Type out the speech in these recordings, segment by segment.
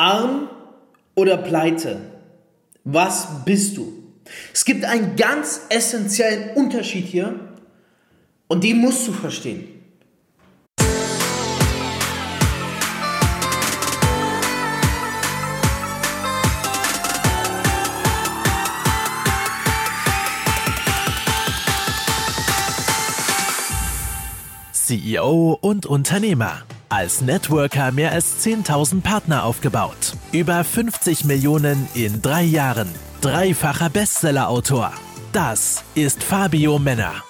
Arm oder pleite? Was bist du? Es gibt einen ganz essentiellen Unterschied hier und den musst du verstehen. CEO und Unternehmer. Als Networker mehr als 10.000 Partner aufgebaut. Über 50 Millionen in drei Jahren. Dreifacher Bestsellerautor. Das ist Fabio Männer.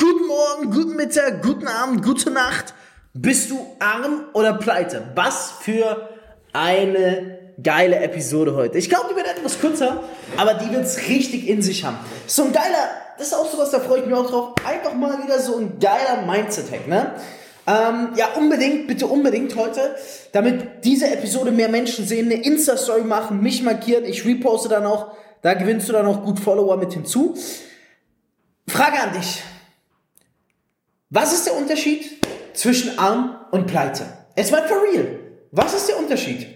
Guten Morgen, guten Mittag, guten Abend, gute Nacht. Bist du arm oder pleite? Was für eine geile Episode heute. Ich glaube, die wird etwas kürzer, aber die wird es richtig in sich haben. So ein geiler das ist auch sowas, da freue ich mich auch drauf. Einfach mal wieder so ein geiler Mindset-Hack, ne? Ähm, ja, unbedingt, bitte unbedingt heute, damit diese Episode mehr Menschen sehen, eine Insta-Story machen, mich markieren, ich reposte dann auch, da gewinnst du dann auch gut Follower mit hinzu. Frage an dich. Was ist der Unterschied zwischen arm und pleite? Es war for real. Was ist der Unterschied?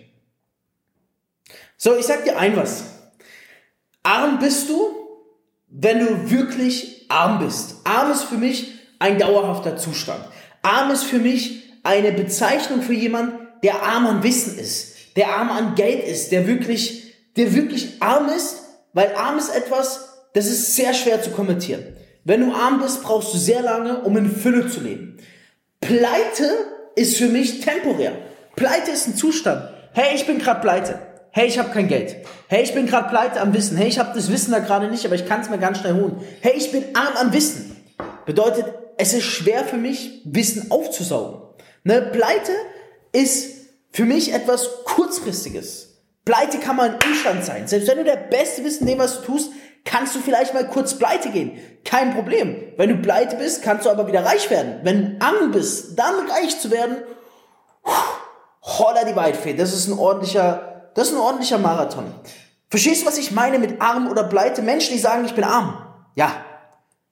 So, ich sag dir ein was. Arm bist du, wenn du wirklich arm bist. Arm ist für mich ein dauerhafter Zustand. Arm ist für mich eine Bezeichnung für jemand, der arm an Wissen ist, der arm an Geld ist, der wirklich, der wirklich arm ist, weil arm ist etwas, das ist sehr schwer zu kommentieren. Wenn du arm bist, brauchst du sehr lange, um in Fülle zu leben. Pleite ist für mich temporär. Pleite ist ein Zustand. Hey, ich bin gerade pleite hey, ich habe kein Geld. Hey, ich bin gerade pleite am Wissen. Hey, ich habe das Wissen da gerade nicht, aber ich kann es mir ganz schnell holen. Hey, ich bin arm an Wissen. Bedeutet, es ist schwer für mich, Wissen aufzusaugen. Ne, Pleite ist für mich etwas kurzfristiges. Pleite kann mal ein Umstand sein. Selbst wenn du der Beste bist dem, was du tust, kannst du vielleicht mal kurz pleite gehen. Kein Problem. Wenn du pleite bist, kannst du aber wieder reich werden. Wenn du arm bist, dann reich zu werden, holla die Weitfee. Das ist ein ordentlicher das ist ein ordentlicher Marathon. Verstehst du, was ich meine mit arm oder pleite? Menschen, die sagen, ich bin arm. Ja,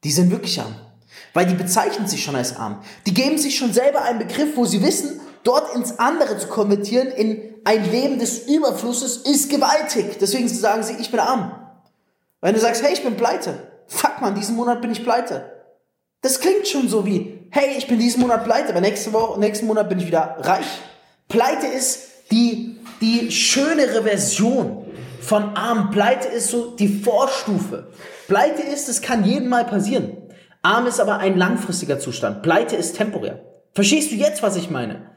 die sind wirklich arm. Weil die bezeichnen sich schon als arm. Die geben sich schon selber einen Begriff, wo sie wissen, dort ins andere zu konvertieren, in ein Leben des Überflusses, ist gewaltig. Deswegen sagen sie, ich bin arm. Wenn du sagst, hey, ich bin pleite. Fuck man, diesen Monat bin ich pleite. Das klingt schon so wie, hey, ich bin diesen Monat pleite, aber nächste Woche, nächsten Monat bin ich wieder reich. Pleite ist die die schönere Version von arm. Pleite ist so die Vorstufe. Pleite ist, es kann jedem mal passieren. Arm ist aber ein langfristiger Zustand. Pleite ist temporär. Verstehst du jetzt, was ich meine?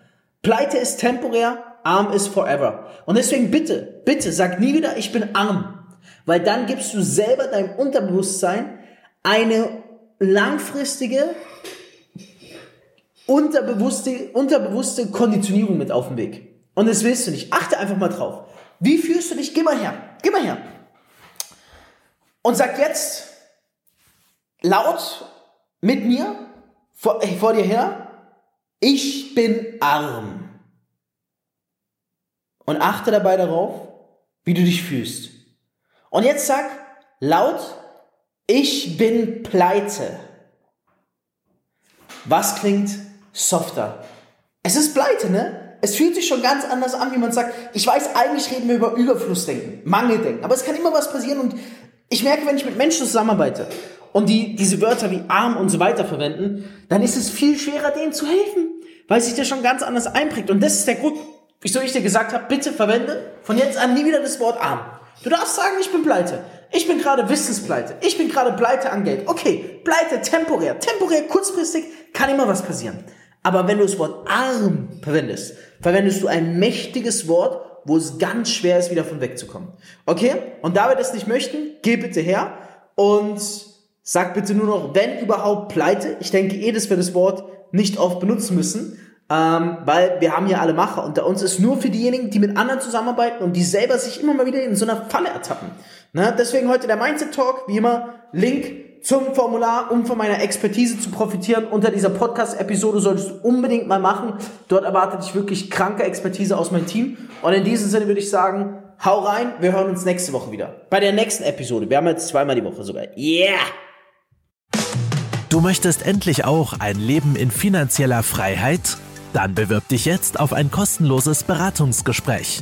Pleite ist temporär, arm ist forever. Und deswegen bitte, bitte sag nie wieder, ich bin arm. Weil dann gibst du selber deinem Unterbewusstsein eine langfristige, unterbewusste, unterbewusste Konditionierung mit auf den Weg. Und das willst du nicht. Achte einfach mal drauf. Wie fühlst du dich? Geh mal her. Geh mal her. Und sag jetzt laut mit mir vor, äh, vor dir her, ich bin arm. Und achte dabei darauf, wie du dich fühlst. Und jetzt sag laut, ich bin pleite. Was klingt softer? Es ist pleite, ne? Es fühlt sich schon ganz anders an, wie man sagt, ich weiß, eigentlich reden wir über Überflussdenken, Mangeldenken, aber es kann immer was passieren und ich merke, wenn ich mit Menschen zusammenarbeite und die diese Wörter wie arm und so weiter verwenden, dann ist es viel schwerer, denen zu helfen, weil sich das schon ganz anders einprägt. Und das ist der Grund, wieso ich dir gesagt habe, bitte verwende von jetzt an nie wieder das Wort arm. Du darfst sagen, ich bin pleite. Ich bin gerade Wissenspleite. Ich bin gerade pleite an Geld. Okay, pleite temporär. Temporär, kurzfristig kann immer was passieren. Aber wenn du das Wort arm verwendest, verwendest du ein mächtiges Wort, wo es ganz schwer ist, wieder von wegzukommen. Okay? Und da wir das nicht möchten, geh bitte her und sag bitte nur noch, wenn überhaupt pleite. Ich denke eh, dass wir das Wort nicht oft benutzen müssen, ähm, weil wir haben ja alle Macher. Unter uns ist nur für diejenigen, die mit anderen zusammenarbeiten und die selber sich immer mal wieder in so einer Falle ertappen. Ne? Deswegen heute der Mindset Talk, wie immer, Link zum Formular, um von meiner Expertise zu profitieren. Unter dieser Podcast-Episode solltest du unbedingt mal machen. Dort erwartet dich wirklich kranke Expertise aus meinem Team. Und in diesem Sinne würde ich sagen, hau rein, wir hören uns nächste Woche wieder. Bei der nächsten Episode. Wir haben jetzt zweimal die Woche sogar. Yeah! Du möchtest endlich auch ein Leben in finanzieller Freiheit? Dann bewirb dich jetzt auf ein kostenloses Beratungsgespräch